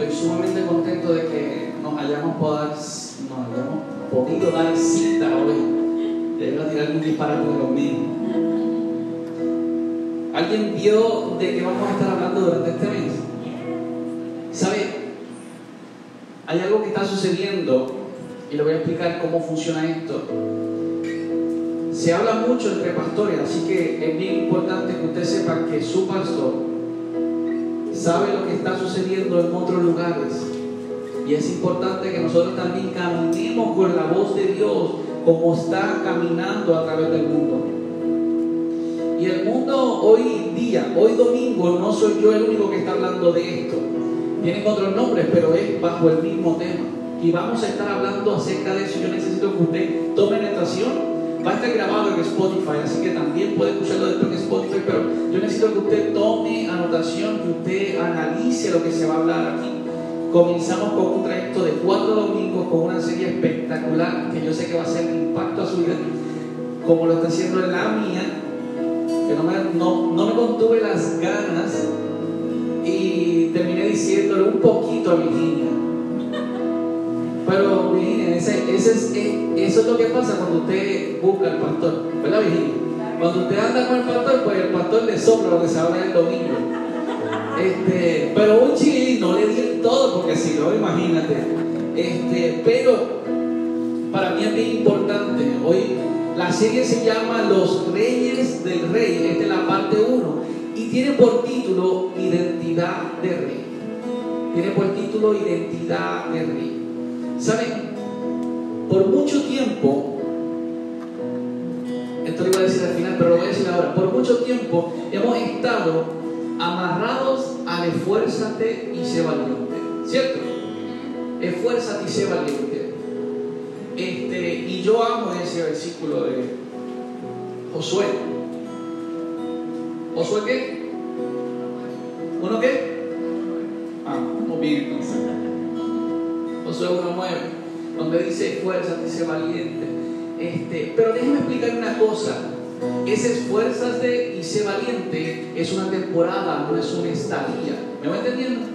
Estoy sumamente contento de que nos hayamos, podido dar cita hoy. Debo tirar algún disparate de los. ¿Alguien vio de qué vamos a estar hablando durante este mes? ¿Sabe? Hay algo que está sucediendo y le voy a explicar cómo funciona esto. Se habla mucho entre pastores, así que es bien importante que usted sepa que su pastor sabe lo que está sucediendo en otros lugares. Y es importante que nosotros también caminemos con la voz de Dios como está caminando a través del mundo. Y el mundo hoy día, hoy domingo, no soy yo el único que está hablando de esto. Tienen otros nombres, pero es bajo el mismo tema. Y vamos a estar hablando acerca de eso. Yo necesito que usted tome natación Va a estar grabado en Spotify, así que también puede escucharlo después en Spotify, pero yo necesito que usted tome anotación, que usted analice lo que se va a hablar aquí. Comenzamos con un trayecto de cuatro domingos con una serie espectacular que yo sé que va a ser un impacto a su vida, como lo está haciendo en la mía, que no me, no, no me contuve las ganas y terminé diciéndole un poquito a Virginia pero Virginia, ese, es, eh, eso es lo que pasa cuando usted busca al pastor, ¿verdad Virginia? Cuando usted anda con el pastor, pues el pastor le sopla lo que se habla el domingo. Este, pero un chile no le di todo, porque si no, imagínate. Este, pero para mí es bien importante. Hoy la serie se llama Los Reyes del Rey. Esta es la parte 1. Y tiene por título Identidad de Rey. Tiene por título Identidad de Rey. ¿Saben? Por mucho tiempo, esto lo iba a decir al final, pero lo voy a decir ahora, por mucho tiempo hemos estado amarrados al esfuérzate y sé valiente, ¿cierto? Esfuérzate y sé valiente. Este, y yo amo ese versículo de Josué. ¿Josué qué? ¿Uno qué? Ah, muy bien. Josué 1.9, donde dice fuerza, dice valiente. Este, pero déjeme explicar una cosa. Ese esfuérzate y sé valiente es una temporada, no es una estadía. ¿Me va entendiendo?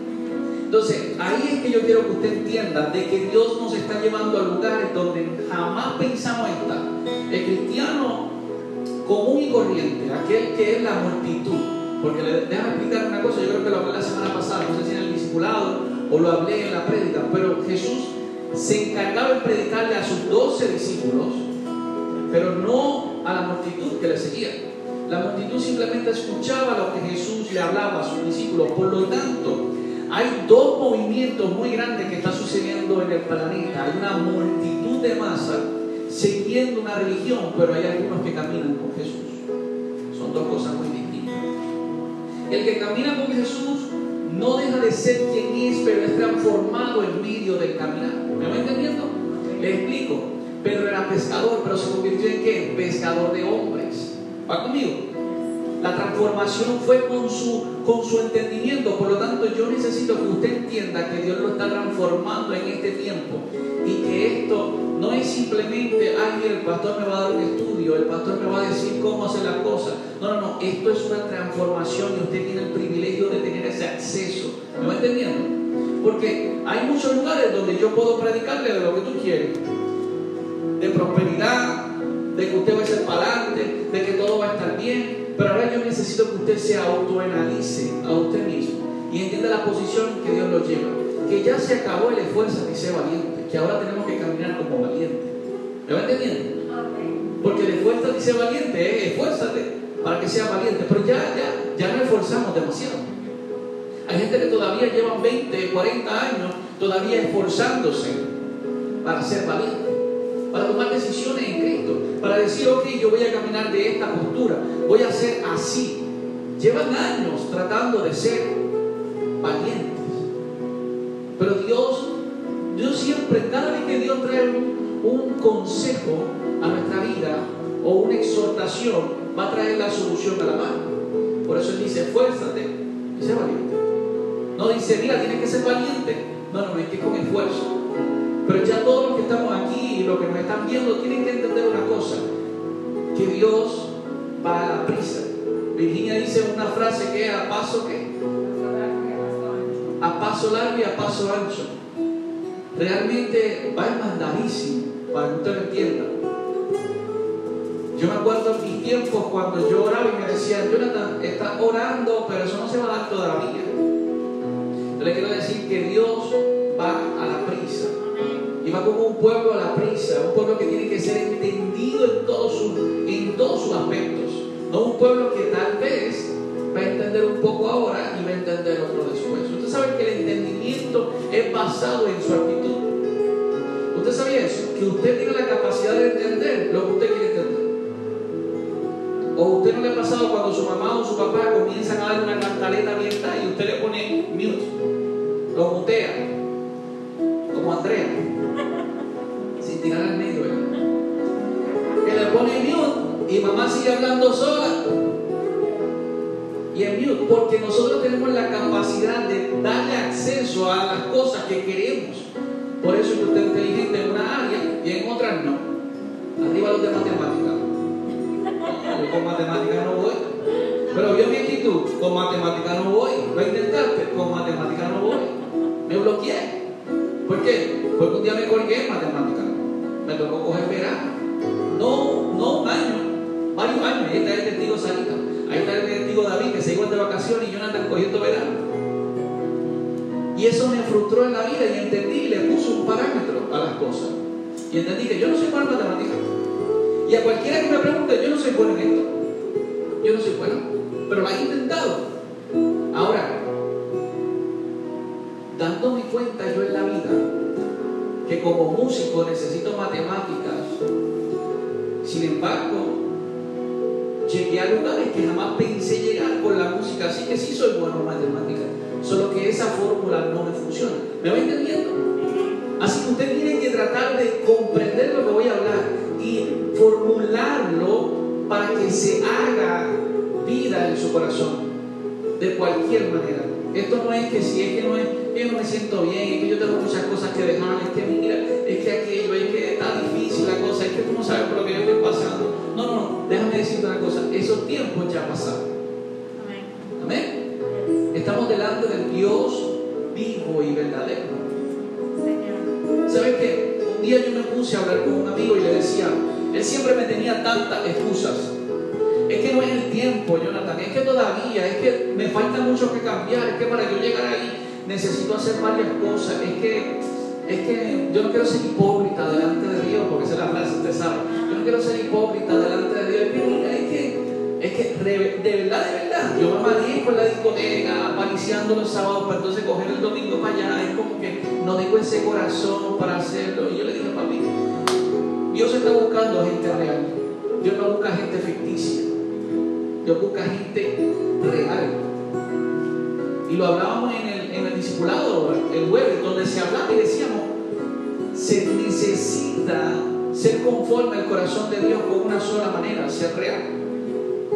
Entonces, ahí es que yo quiero que usted entienda de que Dios nos está llevando a lugares donde jamás pensamos estar. El cristiano común y corriente, aquel que es la multitud, porque le, explicar una cosa, yo creo que lo hablé la semana pasada, no sé si en el discipulado o lo hablé en la prédica, pero Jesús se encargaba de predicarle a sus doce discípulos, pero no a la multitud que le seguía. La multitud simplemente escuchaba lo que Jesús le hablaba a sus discípulos. Por lo tanto, hay dos movimientos muy grandes que están sucediendo en el planeta. Hay una multitud de masa siguiendo una religión, pero hay algunos que caminan con Jesús. Son dos cosas muy distintas. El que camina con Jesús no deja de ser quien es, pero es transformado en medio del caminar. ¿Me va entendiendo? Le explico. Pedro era pescador, pero se convirtió en qué? Pescador de hombres. ¿Va conmigo? La transformación fue con su, con su entendimiento. Por lo tanto, yo necesito que usted entienda que Dios lo está transformando en este tiempo. Y que esto no es simplemente, ay, el pastor me va a dar un estudio, el pastor me va a decir cómo hacer las cosas. No, no, no. Esto es una transformación y usted tiene el privilegio de tener ese acceso. ¿Me va entendiendo? Porque hay muchos lugares donde yo puedo predicarle de lo que tú quieres. De prosperidad, de que usted va a ser para adelante, de que todo va a estar bien. Pero ahora yo necesito que usted se autoanalice a usted mismo y entienda la posición que Dios lo lleva. Que ya se acabó el esfuerzo de ser valiente, que ahora tenemos que caminar como valiente. ¿Me va entendiendo? Porque el esfuerzo de ser valiente es esfuérzate para que sea valiente, pero ya, ya, ya no esforzamos demasiado. Hay gente que todavía lleva 20, 40 años todavía esforzándose para ser valiente para tomar decisiones en Cristo, para decir, ok, yo voy a caminar de esta postura, voy a ser así. Llevan años tratando de ser valientes. Pero Dios, Dios siempre, cada vez que Dios trae un, un consejo a nuestra vida o una exhortación, va a traer la solución a la mano. Por eso Él dice, esfuérzate y sé valiente. No dice, mira, tienes que ser valiente. No, no, es que con esfuerzo. Pero ya todos los que estamos aquí y los que nos están viendo tienen que entender una cosa, que Dios va a la prisa. Virginia dice una frase que es a paso que a paso largo y a paso ancho. Realmente va mandadísimo, para que usted lo entienda. Yo me acuerdo en mis tiempos cuando yo oraba y me decían, Jonathan, estás orando, pero eso no se va a dar todavía. Yo le quiero decir que Dios va a la prisa. Y va como un pueblo a la prisa, un pueblo que tiene que ser entendido en todos sus, en todos sus aspectos. No un pueblo que tal vez entender un poco ahora y va a entender otro después. Usted sabe que el entendimiento es basado en su actitud. ¿Usted sabía eso? Que usted tiene la capacidad de entender lo que usted quiere entender. ¿O usted no le ha pasado cuando su mamá o su papá comienzan a dar una cantaleta abierta y usted le pone mute? Lo mutea. Como Andrea. Sin tirar al medio. Que le pone mute y mamá sigue hablando sola y en mute, porque nosotros tenemos la capacidad de darle acceso a las cosas que queremos. Por eso es que usted es inteligente en una área y en otras no. Arriba los de matemáticas. yo con matemáticas no voy. Pero vio mi actitud, con matemáticas no voy. Lo a intentar, con matemáticas no voy. Me bloqueé. ¿Por qué? Porque un día me colgué en matemáticas. Me tocó coger verano. No, no un año, varios años. Y está De vacaciones y yo Jonathan cogiendo verano. Y eso me frustró en la vida y entendí y le puse un parámetro a las cosas. Y entendí que yo no soy bueno en matemáticas. Y a cualquiera que me pregunte, yo no soy bueno en esto. Yo no soy bueno. Pero lo he intentado. Ahora, dándome cuenta yo en la vida que como músico necesito matemáticas, sin embargo, llegué a lugares que jamás pensé llegar con la música, así que sí soy bueno en matemáticas, solo que esa fórmula no me funciona. ¿Me va entendiendo? Así que usted tiene que tratar de comprender lo que voy a hablar y formularlo para que se haga vida en su corazón, de cualquier manera. Esto no es que si es que no es, que no me siento bien, es que yo tengo muchas cosas que dejar, es que mira, es que aquello, es que está difícil la cosa, es que tú no sabes por lo que yo estoy pasando. No, no, no, déjame decirte una cosa, esos tiempos ya pasaron. Amén. Amén. Estamos delante del Dios vivo y verdadero. ¿Sabes qué? Un día yo me puse a hablar con un amigo y le decía, él siempre me tenía tantas excusas es que no es el tiempo, Jonathan, es que todavía, es que me falta mucho que cambiar, es que para yo llegar ahí necesito hacer varias cosas, es que, es que yo no quiero ser hipócrita delante de Dios, porque esa es la frase, usted sabe, yo no quiero ser hipócrita delante de Dios, es que, es que, de, verdad, de verdad, yo me manejo en la discoteca, apariciando los sábados para entonces coger el domingo para allá, es como que no tengo ese corazón para hacerlo, y yo le dije, papi, Dios está buscando gente real, Dios no busca gente ficticia. Dios busca gente real. Y lo hablábamos en el, en el discipulado el jueves, donde se hablaba y decíamos, se necesita ser conforme al corazón de Dios con una sola manera, ser real,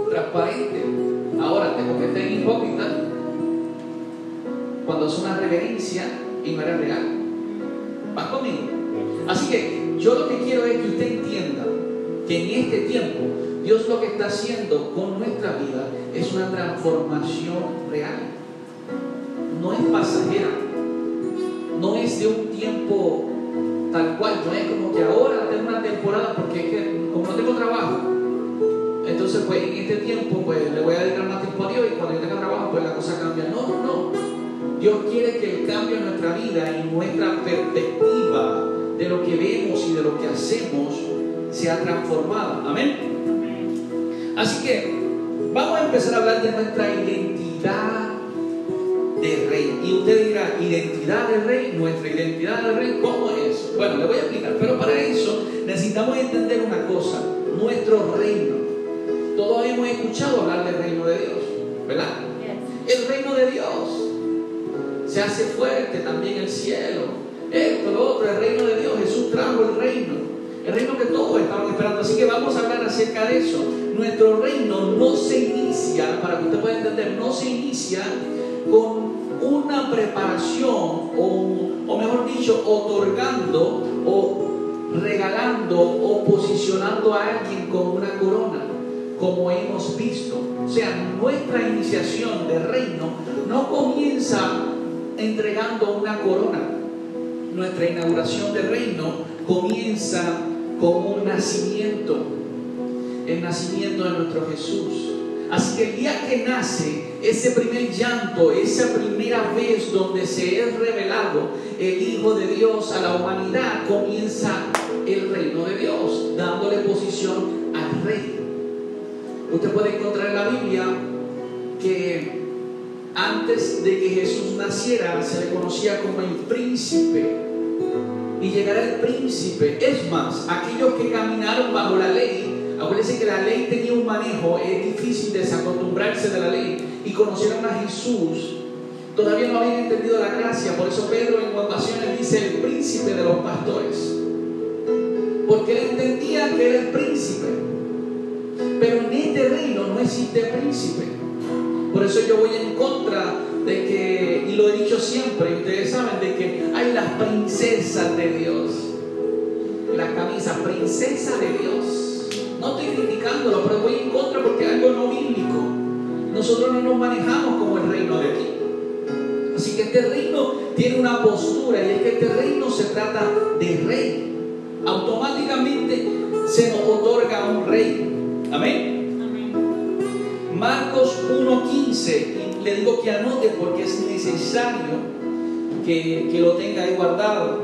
transparente. Ahora tengo que ser hipócrita cuando es una reverencia y no real. ¿Vas conmigo? Así que yo lo que quiero es que usted entienda que en este tiempo Dios lo que está haciendo con nuestra vida es una transformación real. No es pasajera. No es de un tiempo tal cual. No es como que ahora tengo una temporada porque es que como no tengo trabajo, entonces pues en este tiempo pues le voy a dedicar más tiempo a Dios y cuando yo tenga trabajo pues la cosa cambia. No, no, no. Dios quiere que el cambio en nuestra vida y nuestra perspectiva de lo que vemos y de lo que hacemos sea transformada. Amén. Así que vamos a empezar a hablar de nuestra identidad de rey. Y usted dirá, identidad de rey, nuestra identidad de rey, ¿cómo es? Bueno, le voy a explicar, pero para eso necesitamos entender una cosa, nuestro reino. Todos hemos escuchado hablar del reino de Dios, ¿verdad? El reino de Dios se hace fuerte también el cielo. Esto, lo otro, el reino de Dios. Jesús trajo el reino. El reino que todos estaban esperando. Así que vamos a hablar acerca de eso nuestro reino no se inicia, para que usted pueda entender, no se inicia con una preparación o, o mejor dicho, otorgando o regalando o posicionando a alguien con una corona, como hemos visto. O sea, nuestra iniciación de reino no comienza entregando una corona. Nuestra inauguración del reino comienza con un nacimiento, el nacimiento de nuestro Jesús. Así que el día que nace, ese primer llanto, esa primera vez donde se es revelado el Hijo de Dios a la humanidad, comienza el reino de Dios, dándole posición al rey. Usted puede encontrar en la Biblia que antes de que Jesús naciera se le conocía como el príncipe. Y llegará el príncipe. Es más, aquellos que caminaron bajo la ley, acuérdense que la ley tenía un manejo, es difícil desacostumbrarse de la ley, y conocieron a Jesús, todavía no habían entendido la gracia. Por eso Pedro en ocasiones dice el príncipe de los pastores. Porque él entendía que era el príncipe. Pero en este reino no existe príncipe. Por eso yo voy en contra de que, y lo he dicho siempre, ustedes saben, de que hay las princesas de Dios. La camisa, princesa de Dios. No estoy criticándolo, pero voy en contra porque es algo no bíblico. Nosotros no nos manejamos como el reino de aquí. Así que este reino tiene una postura y es que este reino se trata de rey. Automáticamente se nos otorga un rey. Amén. Marcos 1.15, y le digo que anote porque es necesario que, que lo tenga ahí guardado.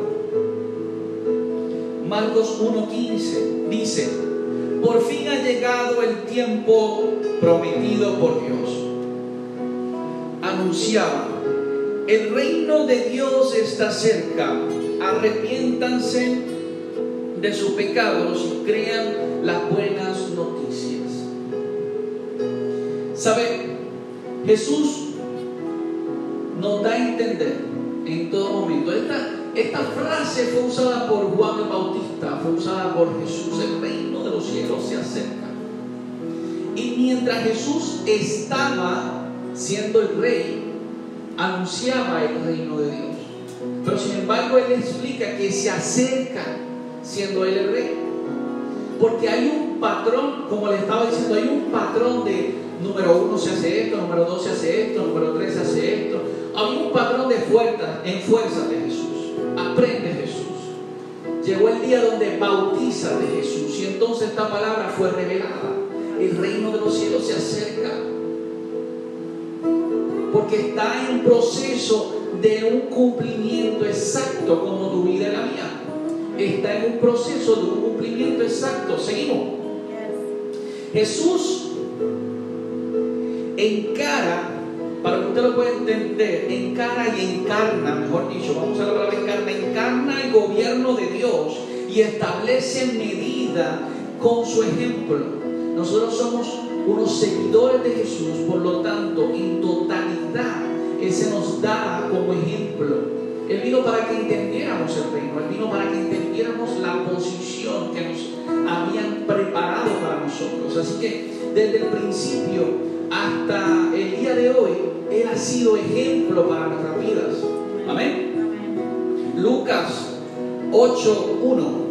Marcos 1.15 dice, por fin ha llegado el tiempo prometido por Dios. Anunciaba, el reino de Dios está cerca, arrepiéntanse de sus pecados y crean las buenas noticias. ¿Sabe? Jesús nos da a entender en todo momento. Esta, esta frase fue usada por Juan el Bautista, fue usada por Jesús. El reino de los cielos se acerca. Y mientras Jesús estaba siendo el rey, anunciaba el reino de Dios. Pero sin embargo, Él explica que se acerca siendo Él el rey. Porque hay un patrón, como le estaba diciendo, hay un patrón de número uno se hace esto, número dos se hace esto, número tres se hace esto. Hay un patrón de fuerza, en fuerza de Jesús. Aprende Jesús. Llegó el día donde bautiza de Jesús y entonces esta palabra fue revelada. El reino de los cielos se acerca. Porque está en proceso de un cumplimiento exacto como tu vida y la mía. Está en un proceso de un cumplimiento exacto. Seguimos. Jesús encara, para que usted lo pueda entender, encara y encarna, mejor dicho, vamos a la palabra encarna, encarna el gobierno de Dios y establece medida con su ejemplo. Nosotros somos unos seguidores de Jesús, por lo tanto, en totalidad, Él se nos da como ejemplo. Él vino para que entendiéramos el reino, Él vino para que entendiéramos la posición que nos habían preparado para nosotros. Así que desde el principio hasta el día de hoy, Él ha sido ejemplo para nuestras vidas. Amén. Lucas 8.1.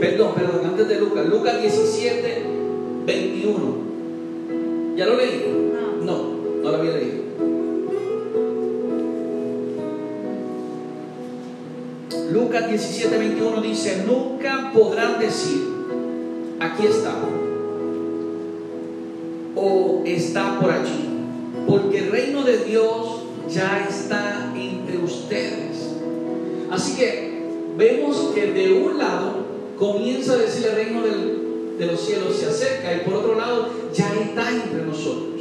Perdón, perdón, antes de Lucas. Lucas 17, 21. ¿Ya lo leí? No, no lo había leído. Lucas 17, 21 dice, nunca podrán decir, aquí está está por allí. Porque el reino de Dios ya está entre ustedes. Así que vemos que de un lado comienza a decir el reino de los cielos se acerca y por otro lado ya está entre nosotros.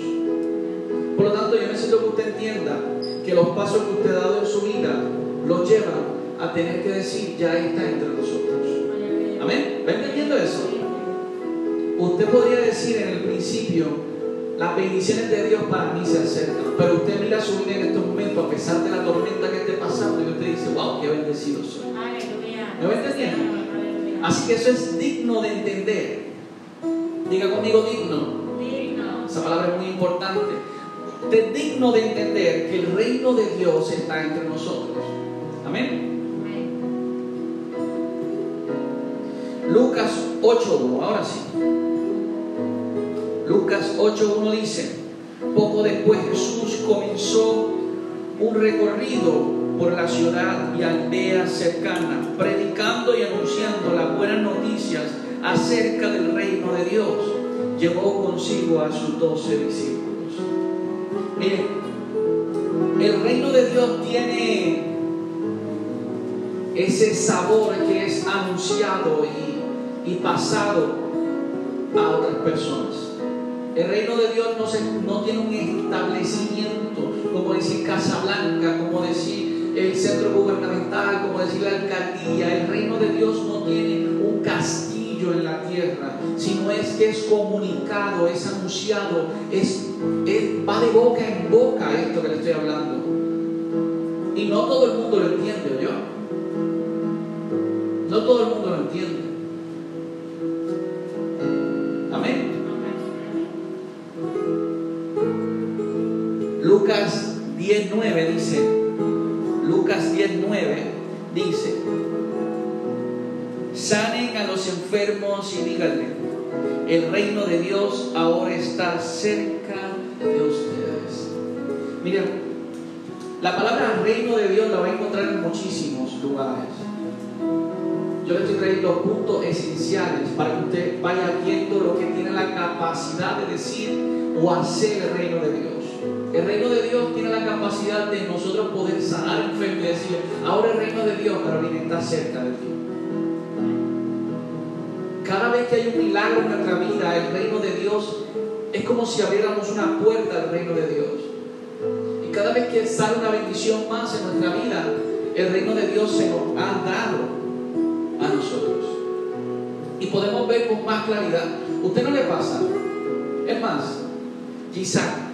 Por lo tanto, yo necesito que usted entienda que los pasos que usted ha dado en su vida los llevan a tener que decir ya está entre nosotros. Amén. ¿Va entendiendo eso? Usted podría decir en el principio, las bendiciones de Dios para mí se acercan, pero usted mira su vida en estos momentos, a pesar de la tormenta que esté pasando, y usted dice, wow, qué bendecido soy. ¿Me va entendiendo? Así que eso es digno de entender. Diga conmigo digno. digno. Esa palabra es muy importante. Es digno de entender que el reino de Dios está entre nosotros. Amén. Lucas 8.1, ahora sí. Lucas 8.1 dice, Poco después Jesús comenzó un recorrido por la ciudad y aldeas cercanas, predicando y anunciando las buenas noticias acerca del reino de Dios. Llevó consigo a sus doce discípulos. Miren, el reino de Dios tiene ese sabor que es anunciado y, y pasado a otras personas. El reino de Dios no, se, no tiene un establecimiento, como decir Casa Blanca, como decir el centro gubernamental, como decir la alcaldía. El reino de Dios no tiene un castillo en la tierra, sino es que es comunicado, es anunciado, es, va de boca en boca esto que le estoy hablando. Y no todo el mundo lo entiende, ¿yo? No todo el mundo lo entiende. Lucas 10.9 dice, Lucas 10.9 dice, sanen a los enfermos y díganle, el reino de Dios ahora está cerca de ustedes. Miren, la palabra reino de Dios la va a encontrar en muchísimos lugares. Yo le estoy trayendo puntos esenciales para que usted vaya viendo lo que tiene la capacidad de decir o hacer el reino de Dios. El reino de Dios tiene la capacidad de nosotros poder sanar enfermos y decir, ahora el reino de Dios, Carolina, está cerca de ti. Cada vez que hay un milagro en nuestra vida, el reino de Dios es como si abriéramos una puerta al reino de Dios. Y cada vez que sale una bendición más en nuestra vida, el reino de Dios se nos ha dado a nosotros. Y podemos ver con más claridad. ¿Usted no le pasa? Es más, quizá,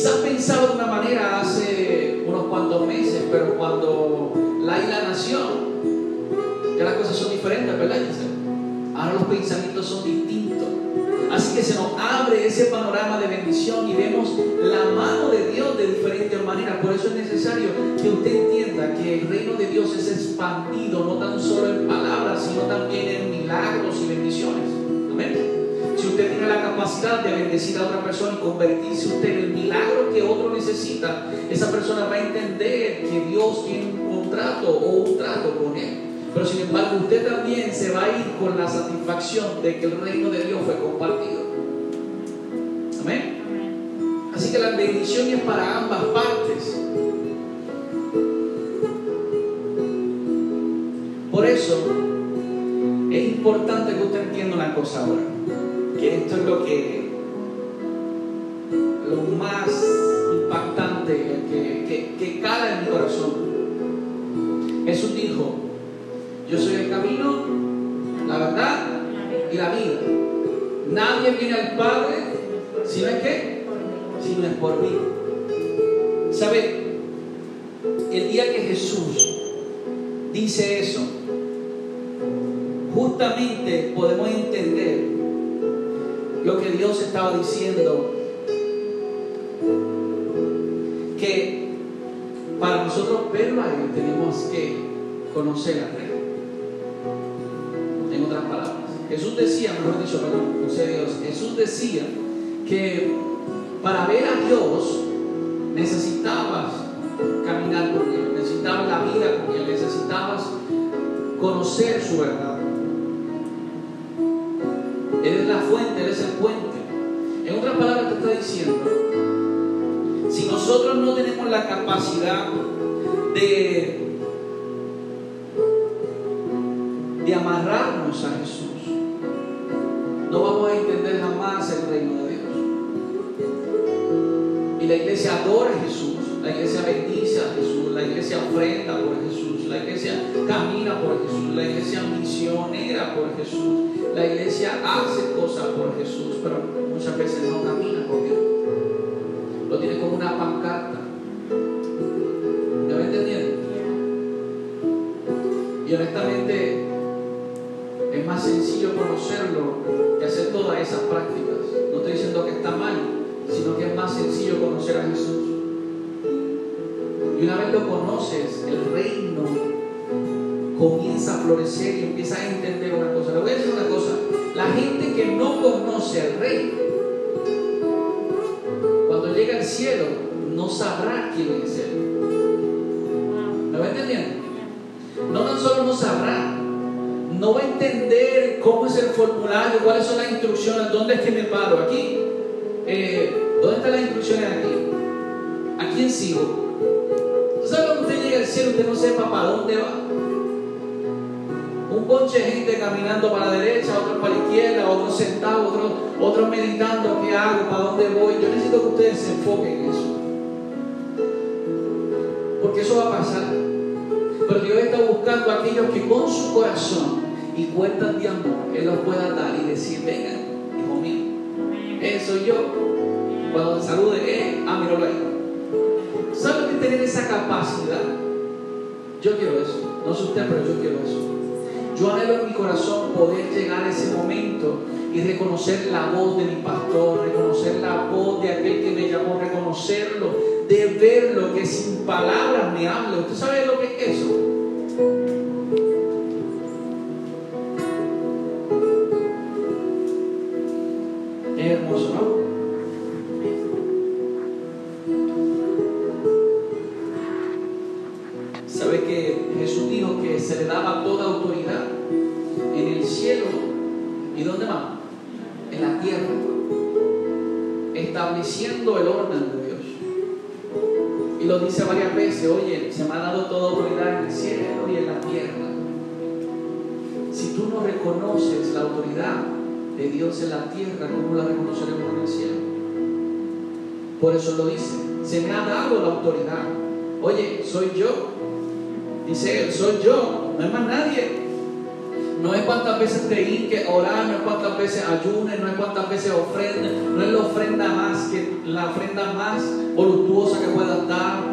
quizás pensaba de una manera hace unos cuantos meses, pero cuando Laila nació, ya las cosas son diferentes, ¿verdad, Ahora los pensamientos son distintos. Así que se nos abre ese panorama de bendición y vemos la mano de Dios de diferentes maneras. Por eso es necesario que usted entienda que el reino de Dios es expandido no tan solo en palabras, sino también en milagros y bendiciones. Amén. Si usted tiene la capacidad de bendecir a otra persona y convertirse usted en el milagro que otro necesita, esa persona va a entender que Dios tiene un contrato o un trato con él. Pero sin embargo, usted también se va a ir con la satisfacción de que el reino de Dios fue compartido. Amén. Así que la bendición es para ambas partes. Por eso es importante que usted entienda una cosa ahora. Que esto es lo que lo más impactante que, que, que cala en mi corazón. Jesús dijo, yo soy el camino, la verdad y la vida. Nadie viene al Padre si no es que, si no es por mí. ¿Sabe? El día que Jesús dice eso, justamente podemos entender lo que Dios estaba diciendo. Que para nosotros verlo a Él tenemos que conocer a Rey. Jesús decía, mejor dicho, perdón, no sé Dios, Jesús decía que para ver a Dios necesitabas caminar con Él, necesitabas la vida con Él, necesitabas conocer su verdad. Fuente, Él es el puente. En otras palabras te está diciendo, si nosotros no tenemos la capacidad de, de amarrarnos a Jesús, no vamos a entender jamás el reino de Dios. Y la iglesia adora a Jesús, la iglesia bendice a Jesús, la iglesia ofrenda por Jesús, la iglesia camina por Jesús, la iglesia misionera por Jesús, la iglesia hace cosas por Jesús, pero muchas veces no camina por Dios. Lo tiene como una pancarta. ¿Me va entendiendo? Y honestamente es más sencillo conocerlo hacer todas esas prácticas. No estoy diciendo que está mal, sino que es más sencillo conocer a Jesús. Y una vez lo conoces, el reino comienza a florecer y empieza a entender una cosa. Le voy a decir una cosa, la gente que no conoce al rey no sabrá quién es Él. ¿Me va entendiendo? No tan solo no sabrá, no va a entender cómo es el formulario, cuáles son las instrucciones, dónde es que me paro. Aquí, eh, ¿dónde están las instrucciones aquí? ¿A quién sigo? Cielo usted no sepa para dónde va? Un ponche de gente caminando para la derecha, otros para la izquierda, otros sentados, otros, otros meditando qué hago, para dónde voy. Yo necesito que ustedes se enfoquen en eso. Porque eso va a pasar. Pero Dios está buscando a aquellos que con su corazón y cuentan de amor, Él los pueda dar y decir, vengan, hijo mío, eso soy yo. Cuando te salude, eh, ah, míralo ahí. ¿Sabe que tener esa capacidad? Yo quiero eso. No sé usted, pero yo quiero eso. Yo anhelo en mi corazón poder llegar a ese momento y reconocer la voz de mi pastor, reconocer la voz de aquel que me llamó, reconocerlo, de verlo, que sin palabras me habla. ¿Usted sabe lo que es eso? Por eso lo dice, se me ha dado la autoridad. Oye, soy yo, Dice él, soy yo, no es más nadie. No es cuántas veces te que orar, no es cuántas veces ayunes, no es cuántas veces ofrendas, no es la ofrenda más que la ofrenda más voluptuosa que puedas dar.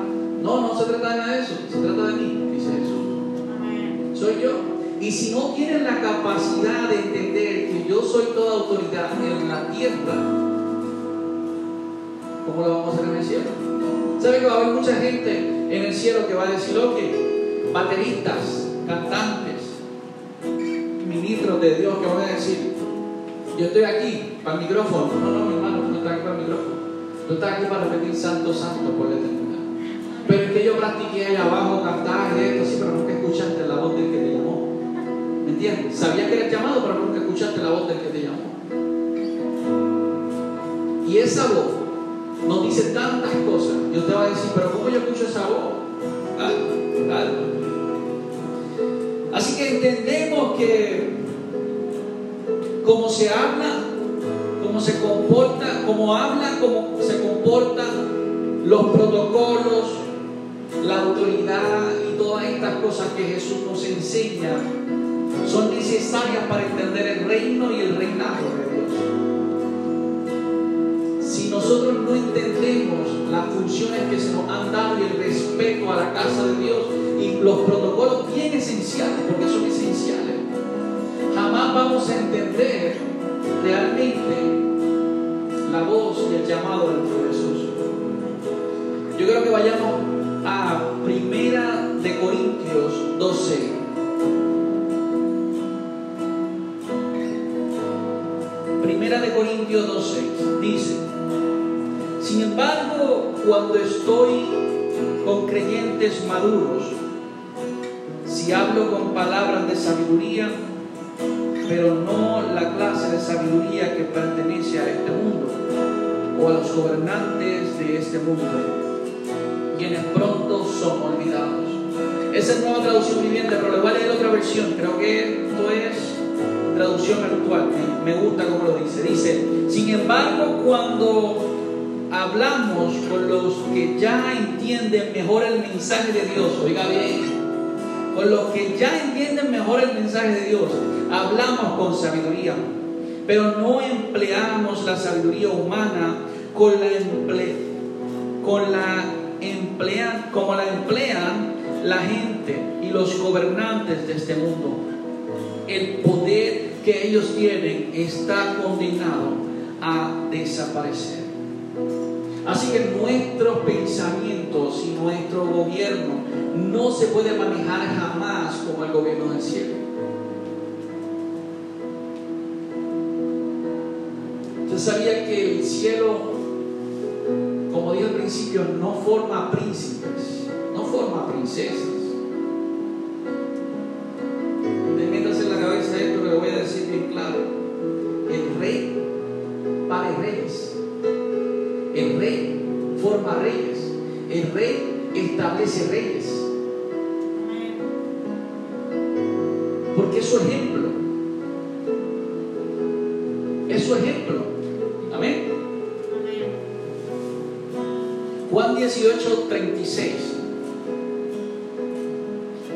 No, no se trata de de eso, se trata de mí, dice Jesús. Soy yo. Y si no tienes la capacidad de entender que yo soy toda autoridad en la tierra, ¿cómo lo vamos a hacer en el cielo? ¿Sabe que va a haber mucha gente en el cielo que va a decir, ok, bateristas, cantantes, ministros de Dios que van a decir, yo estoy aquí para el micrófono. No, no, mi hermano, no estás aquí para el micrófono. Tú estás aquí para repetir santo, santo por la eternidad. Pero es que yo practiqué allá abajo, cantar esto, sí, pero nunca escuchaste la voz del que te llamó. ¿Me entiendes? Sabía que eres llamado, pero nunca escuchaste la voz del que te llamó. Y esa voz nos dice tantas cosas. Y usted va a decir, pero ¿cómo yo escucho esa voz? Así que entendemos que como se habla, como se comporta, como habla, como se comportan los protocolos, la autoridad y todas estas cosas que Jesús nos enseña son necesarias para entender el reino y el reinado de Dios. Nosotros no entendemos las funciones que se nos han dado y el respeto a la casa de Dios, y los protocolos bien esenciales, porque son esenciales, jamás vamos a entender realmente la voz y el llamado de nuestro Jesús. Yo creo que vayamos a Primera de Corintios 12. Primera de Corintios 12 dice, sin embargo, cuando estoy con creyentes maduros, si hablo con palabras de sabiduría, pero no la clase de sabiduría que pertenece a este mundo o a los gobernantes de este mundo, quienes pronto son olvidados. Esa es nueva traducción viviente, pero le voy a leer otra versión. Creo que esto es traducción actual. Me gusta cómo lo dice. Dice, sin embargo, cuando hablamos con los que ya entienden mejor el mensaje de Dios, oiga bien, con los que ya entienden mejor el mensaje de Dios, hablamos con sabiduría, pero no empleamos la sabiduría humana con la con la emplean, como la emplean la gente y los gobernantes de este mundo. El poder que ellos tienen está condenado a desaparecer. Así que nuestros pensamientos y nuestro gobierno no se puede manejar jamás como el gobierno del cielo. ¿Usted sabía que el cielo, como dije al principio, no forma príncipes, no forma princesas. El rey forma reyes. El rey establece reyes. Porque es su ejemplo. Es su ejemplo. Amén. Juan 18, 36.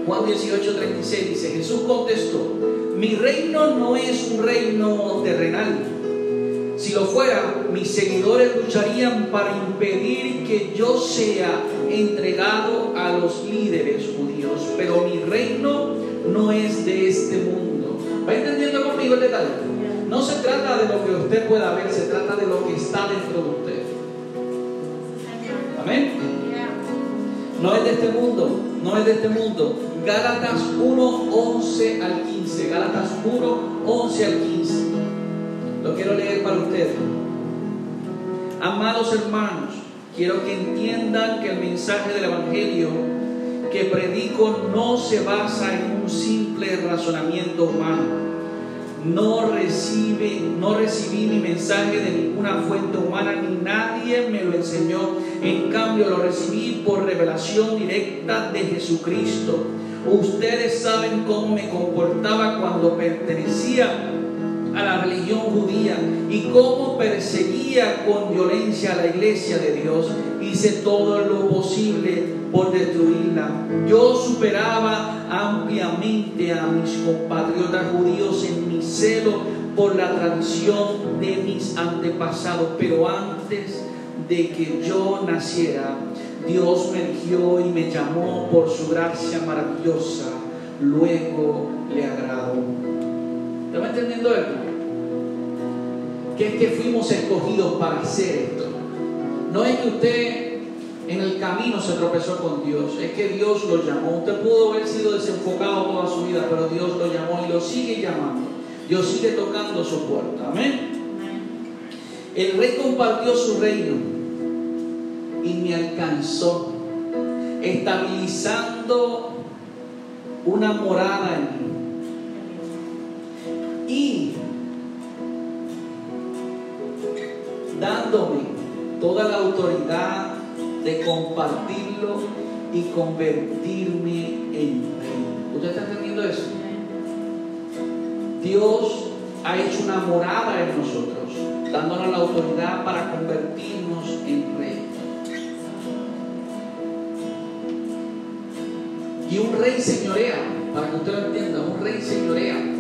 Juan 18, 36 dice, Jesús contestó, mi reino no es un reino terrenal. Si lo fuera, mis seguidores lucharían para impedir que yo sea entregado a los líderes judíos, pero mi reino no es de este mundo. ¿Va entendiendo conmigo el detalle? No se trata de lo que usted pueda ver, se trata de lo que está dentro de usted. Amén. No es de este mundo, no es de este mundo. Gálatas 1, 11 al 15. Gálatas 1, 11 al 15. Lo quiero leer para ustedes. Amados hermanos, quiero que entiendan que el mensaje del Evangelio que predico no se basa en un simple razonamiento humano. No recibe, no recibí mi mensaje de ninguna fuente humana ni nadie me lo enseñó. En cambio lo recibí por revelación directa de Jesucristo. Ustedes saben cómo me comportaba cuando pertenecía a la religión judía y cómo perseguía con violencia a la iglesia de Dios. Hice todo lo posible por destruirla. Yo superaba ampliamente a mis compatriotas judíos en mi celo por la tradición de mis antepasados, pero antes de que yo naciera, Dios me eligió y me llamó por su gracia maravillosa. Luego le agradó. ¿Está entendiendo esto? Que es que fuimos escogidos para hacer esto. No es que usted en el camino se tropezó con Dios, es que Dios lo llamó. Usted pudo haber sido desenfocado toda su vida, pero Dios lo llamó y lo sigue llamando. Dios sigue tocando su puerta. Amén. El rey compartió su reino y me alcanzó, estabilizando una morada en mí. Y dándome toda la autoridad de compartirlo y convertirme en rey. ¿Usted está entendiendo eso? Dios ha hecho una morada en nosotros, dándonos la autoridad para convertirnos en rey. Y un rey señorea, para que usted lo entienda, un rey señorea,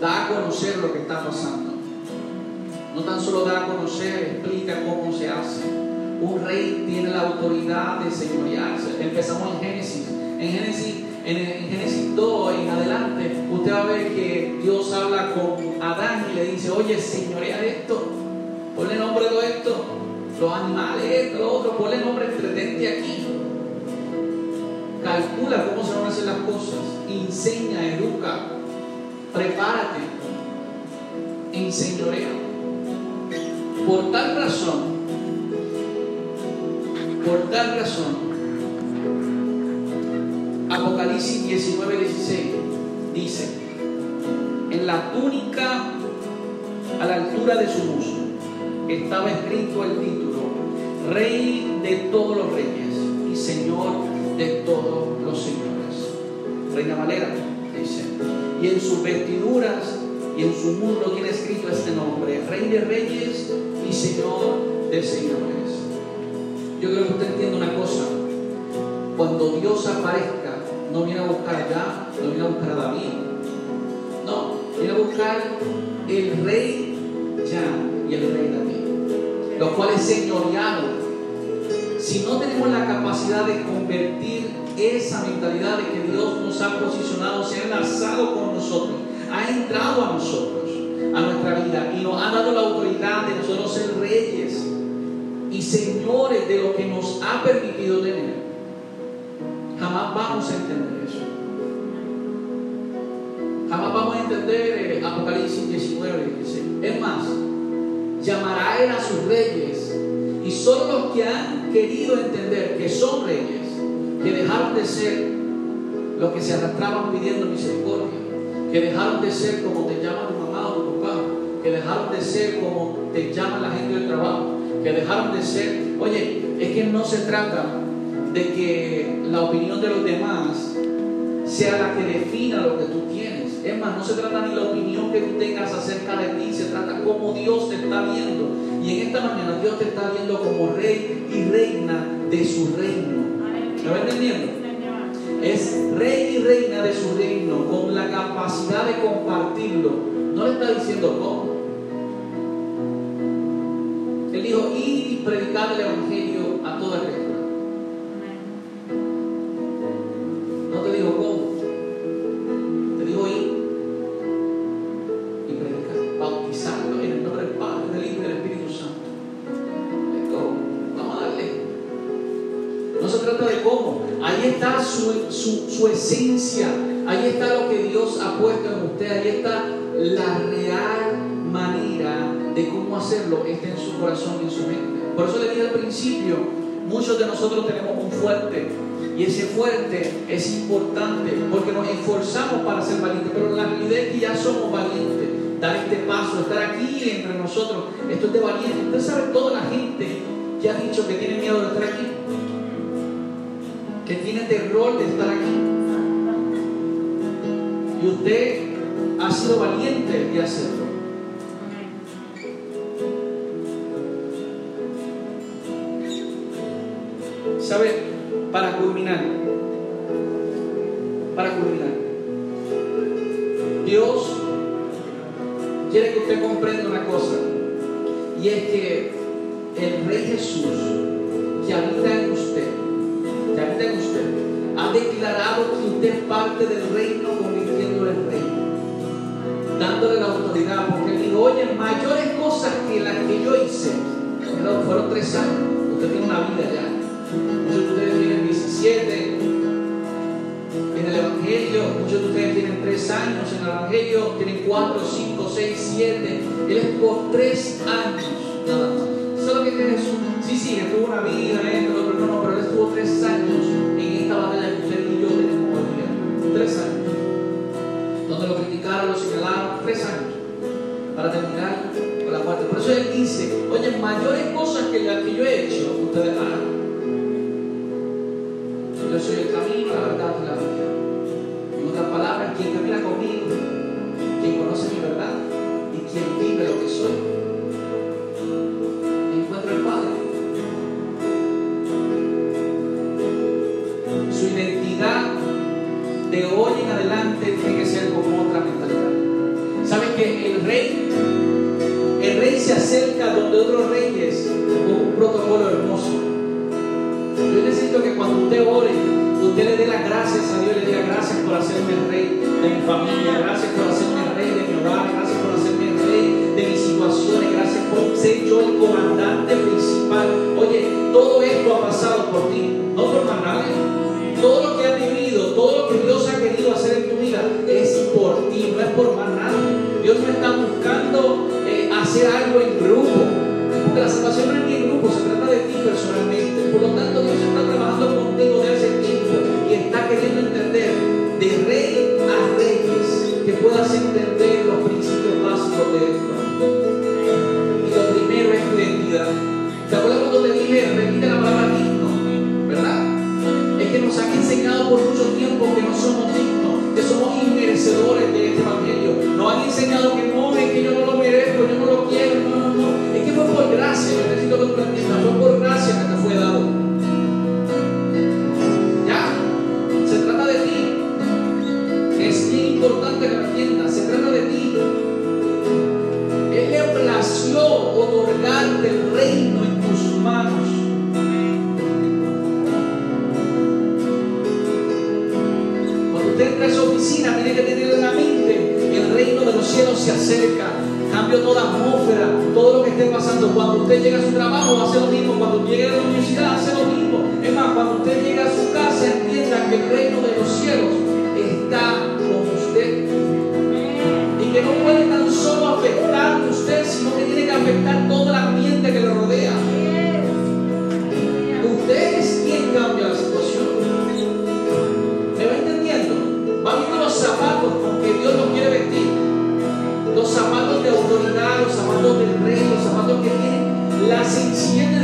da a conocer lo que está pasando. No tan solo da a conocer, explica cómo se hace. Un rey tiene la autoridad de señorearse. Empezamos en Génesis. En Génesis, en, en Génesis 2 en adelante, usted va a ver que Dios habla con Adán y le dice, oye, señorea esto, ponle nombre a esto, los animales, esto, lo otro, ponle nombre, entretente aquí. Calcula cómo se van a hacer las cosas, enseña, educa, prepárate, enseñorea. Por tal razón, por tal razón, Apocalipsis 19, 16 dice, en la túnica a la altura de su muslo estaba escrito el título, Rey de todos los reyes y Señor de todos los señores. Reina Valera dice, y en sus vestiduras y en su muslo tiene escrito este nombre, Rey de reyes y Señor de señores. Yo creo que usted entiende una cosa, cuando Dios aparezca, no viene a buscar ya, no viene a buscar a David, no, viene a buscar el rey ya y el rey David, los cuales señorearon. Si no tenemos la capacidad de convertir esa mentalidad de que Dios nos ha posicionado, se ha enlazado con nosotros, ha entrado a nosotros, a nuestra vida y nos ha dado la autoridad de nosotros ser reyes y señores de lo que nos ha permitido tener, jamás vamos a entender eso. Jamás vamos a entender eh, Apocalipsis 19, dice. Es más, llamará él a sus reyes Y solo los que han querido entender que son reyes, que dejaron de ser los que se arrastraban pidiendo misericordia, que dejaron de ser como te llama tu mamá o tu que dejaron de ser como te llama la gente del trabajo, que dejaron de ser, oye, es que no se trata de que la opinión de los demás sea la que defina lo que tú tienes. Es más, no se trata ni la opinión que tú tengas acerca de ti, se trata cómo Dios te está viendo. Y en esta mañana Dios te está viendo como rey y reina de su reino. ¿Me va entendiendo? Es rey y reina de su reino con la capacidad de compartirlo. No le está diciendo cómo. Él dijo, ir y predicar el Evangelio a toda criatura. Esencia. Ahí está lo que Dios ha puesto en usted. Ahí está la real manera de cómo hacerlo. Está en su corazón y en su mente. Por eso le dije al principio, muchos de nosotros tenemos un fuerte. Y ese fuerte es importante porque nos esforzamos para ser valientes. Pero la realidad es que ya somos valientes. Dar este paso, estar aquí entre nosotros, esto es de valiente. Usted sabe toda la gente que ha dicho que tiene miedo de estar aquí. Que tiene terror de estar aquí. Y usted ha sido valiente de hacerlo. ¿Sabe? Para culminar, para culminar, Dios quiere que usted comprenda una cosa, y es que el Rey Jesús que habita en usted, que habita en usted, ha declarado que usted es parte del porque dijo, oye, mayores cosas que las que yo hice, fueron tres años, usted tiene una vida ya. Muchos de ustedes tienen 17 en el Evangelio, muchos de ustedes tienen 3 años en el Evangelio, tienen 4, 5, 6, 7. Él es por 3 años nada más. Que tiene Jesús. Sí, sí, estuvo una vida, esto, lo otro, no, pero él estuvo 3 años en esta batalla que usted y yo tenemos hoy. 3 años. Donde lo criticaron, lo señalaron, 3 años. Para terminar con la parte. Por eso él dice, oye, mayores cosas que las que yo he hecho, ustedes harán. Yo soy el camino, la verdad y la vida. En otras palabras, quien camina conmigo, quien conoce mi verdad y quien vive lo que soy, gracias a Dios, le diga gracias por hacerme rey de mi familia, gracias por hacerme rey de mi hogar, gracias por hacerme rey de mis situaciones, gracias por ser yo el comandante principal. Oye, todo esto ha pasado por ti, no por más nadie. Todo lo que has vivido, todo lo que Dios ha querido hacer en tu vida es por ti, no es por más nadie. Dios no está buscando eh, hacer algo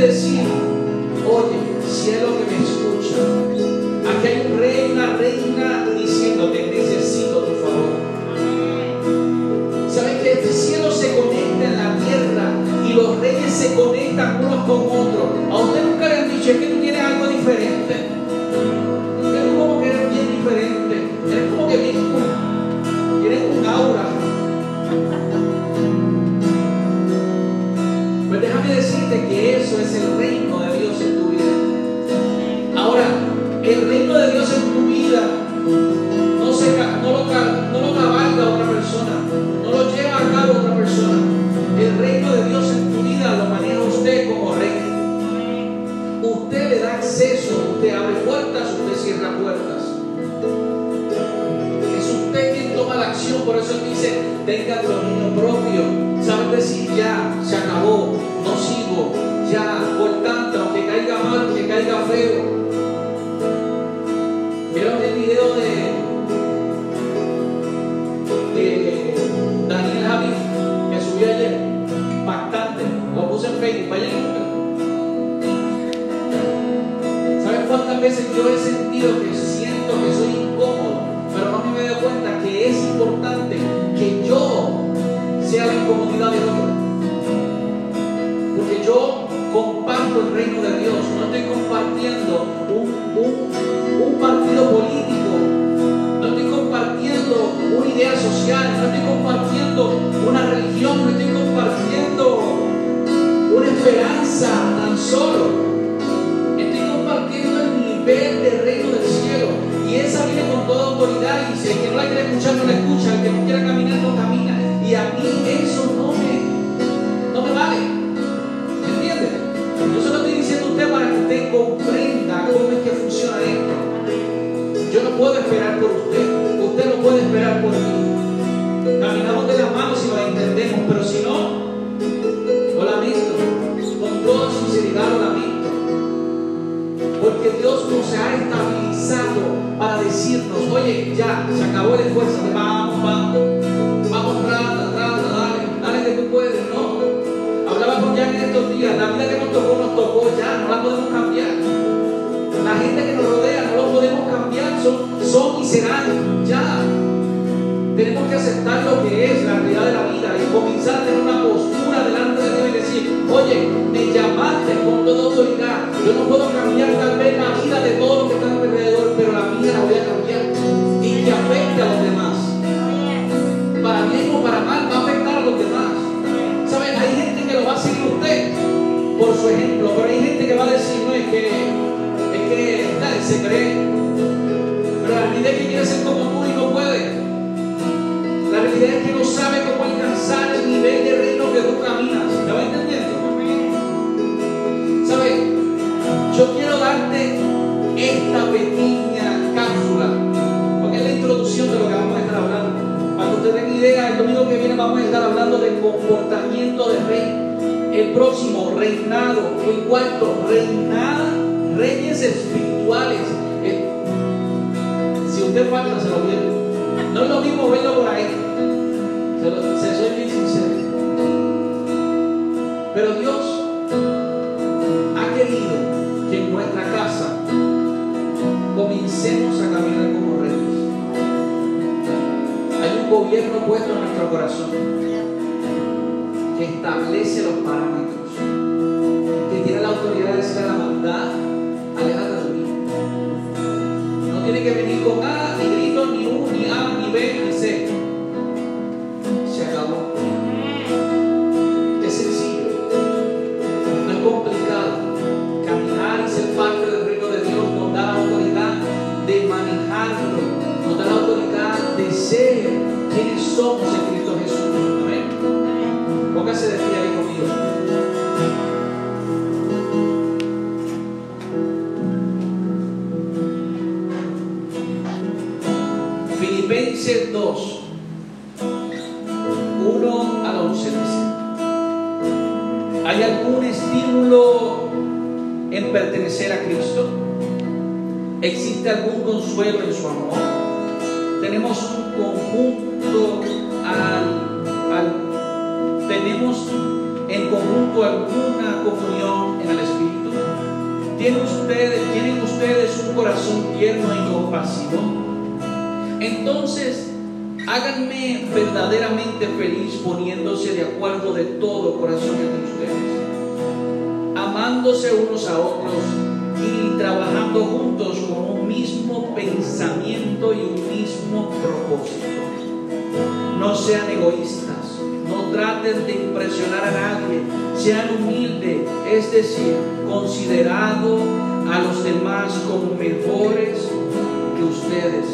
decir, oye, cielo que me escucha, aquí hay un rey, una reina cuarto, reinar reyes espirituales. Eh, si usted falta, se lo viene. No es lo mismo verlo por ahí. Se, lo, se soy bien sincero. Pero Dios ha querido que en nuestra casa comencemos a caminar como reyes. Hay un gobierno puesto en nuestro corazón que establece los parámetros mudar obedecer a Cristo? ¿Existe algún consuelo en su amor? Tenemos un conjunto al, al, tenemos en conjunto alguna comunión en el Espíritu. ¿Tienen ustedes, tienen ustedes un corazón tierno y compasivo? Entonces, háganme verdaderamente feliz poniéndose de acuerdo de todo corazón entre ustedes, amándose unos a otros y trabajando juntos con un mismo pensamiento y un mismo propósito. No sean egoístas, no traten de impresionar a nadie, sean humildes, es decir, considerado a los demás como mejores que ustedes.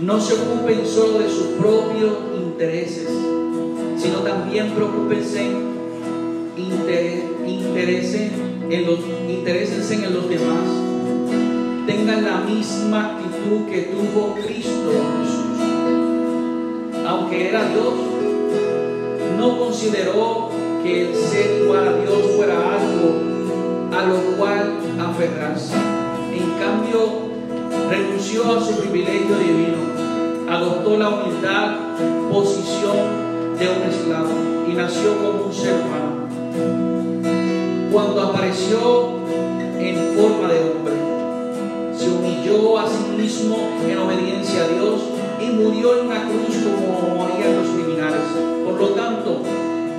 No se ocupen solo de sus propios intereses, sino también preocupense, interesen en los, interésense en los demás. Tengan la misma actitud que tuvo Cristo Jesús. Aunque era Dios, no consideró que el ser igual a Dios fuera algo a lo cual aferrarse. En cambio, renunció a su privilegio divino, adoptó la humildad, posición de un esclavo y nació como un ser humano. Cuando apareció en forma de hombre, se humilló a sí mismo en obediencia a Dios y murió en una cruz como morían los criminales. Por lo tanto,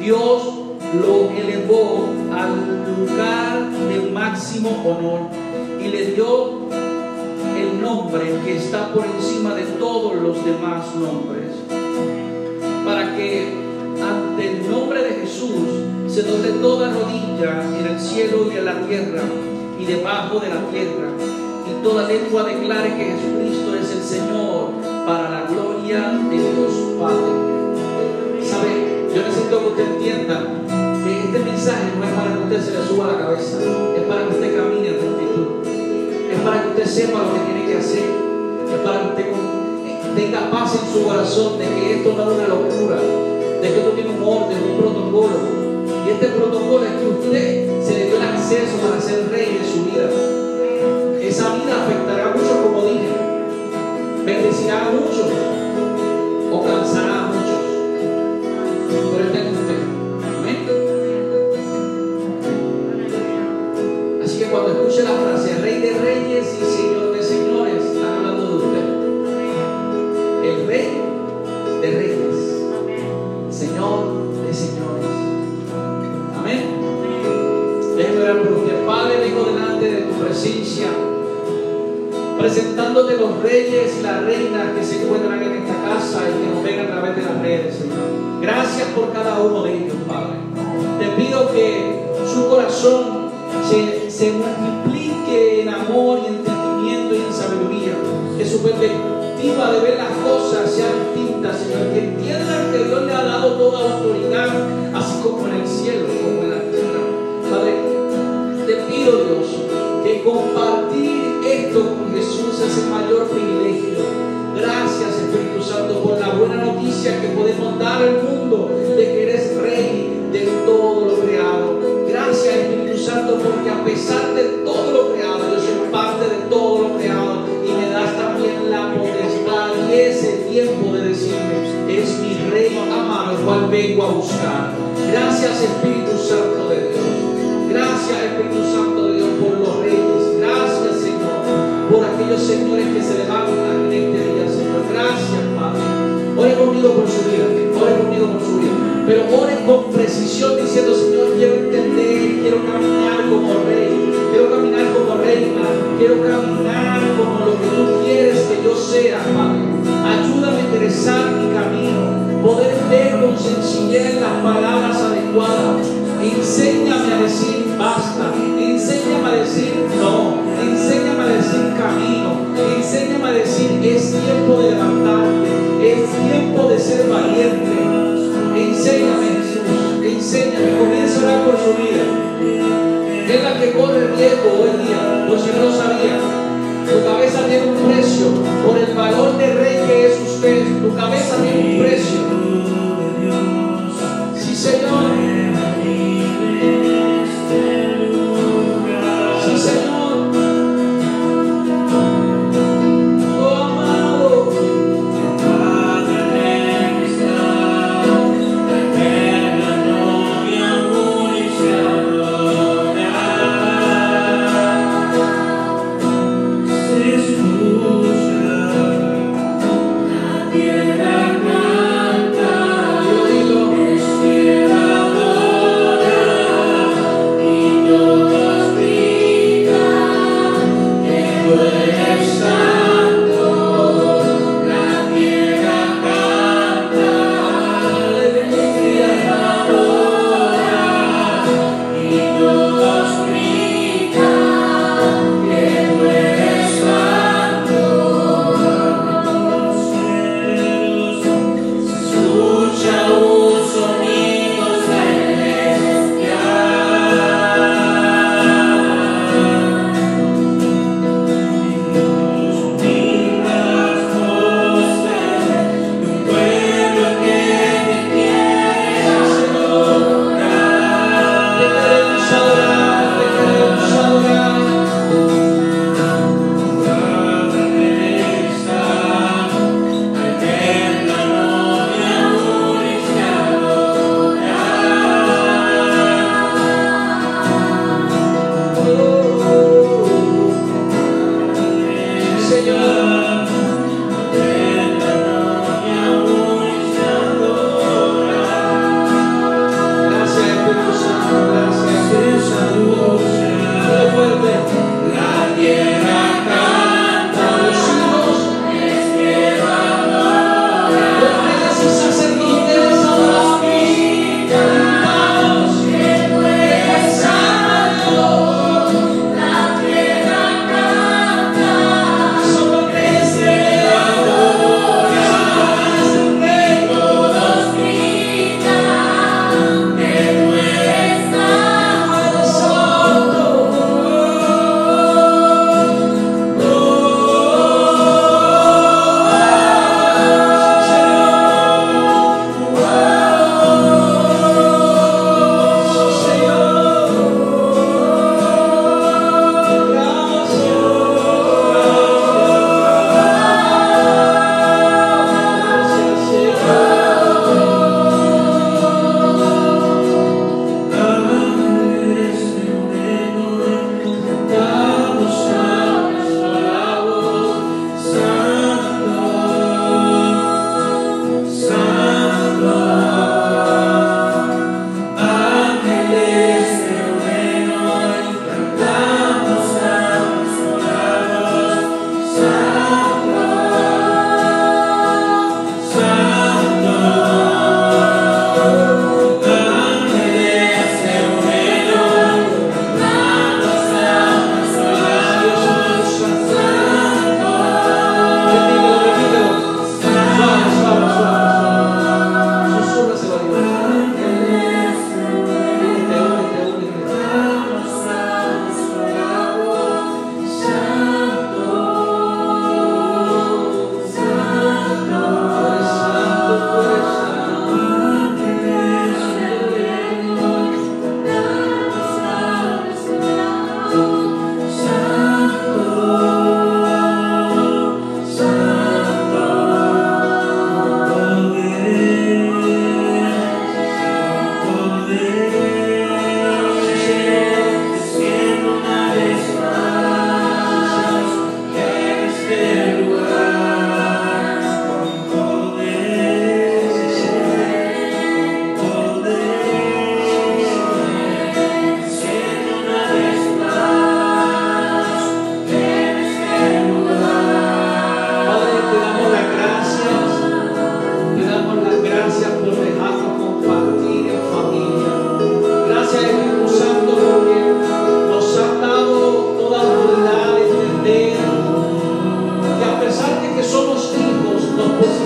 Dios lo elevó al lugar de máximo honor y le dio el nombre que está por encima de todos los demás nombres, para que ante el nombre de Jesús se doble toda rodilla en el cielo y en la tierra y debajo de la tierra, y toda lengua declare que Jesucristo es el Señor para la gloria de Dios Padre. ¿Sabe? Yo necesito que usted entienda que este mensaje no es para que usted se le suba la cabeza, es para que usted camine en rectitud, es para que usted sepa lo que tiene que hacer, es para que usted tenga paz en su corazón de que esto no es una locura, de que esto tiene un orden, un protocolo. Y este protocolo es que usted se le dio el acceso para ser rey de su vida. Esa vida afectará mucho, como dije, bendecirá a muchos o cansará se multiplique en amor y entendimiento y en sabiduría. Que su perspectiva de ver las cosas sea distinta, Señor. Que entiendan que Dios le ha dado toda autoridad, así como en el cielo, como en la tierra. Padre, te pido, Dios, que compartir esto con Jesús es el mayor privilegio. Gracias, Espíritu Santo, por la buena noticia que podemos dar porque a pesar de todo lo creado, yo soy parte de todo lo creado y me das también la potestad y ese tiempo de decirme, es mi Rey amado, cual vengo a buscar. Gracias, Espíritu Santo de Dios. Gracias, Espíritu Santo de Dios, por los reyes. Gracias, Señor, por aquellos señores que se levantan en este día, Señor. Gracias, Padre. Ore conmigo por su vida, ore conmigo por su vida. Pero ore con precisión diciendo, usted. Tu cabeza tiene un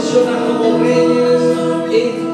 posiciona como reyes en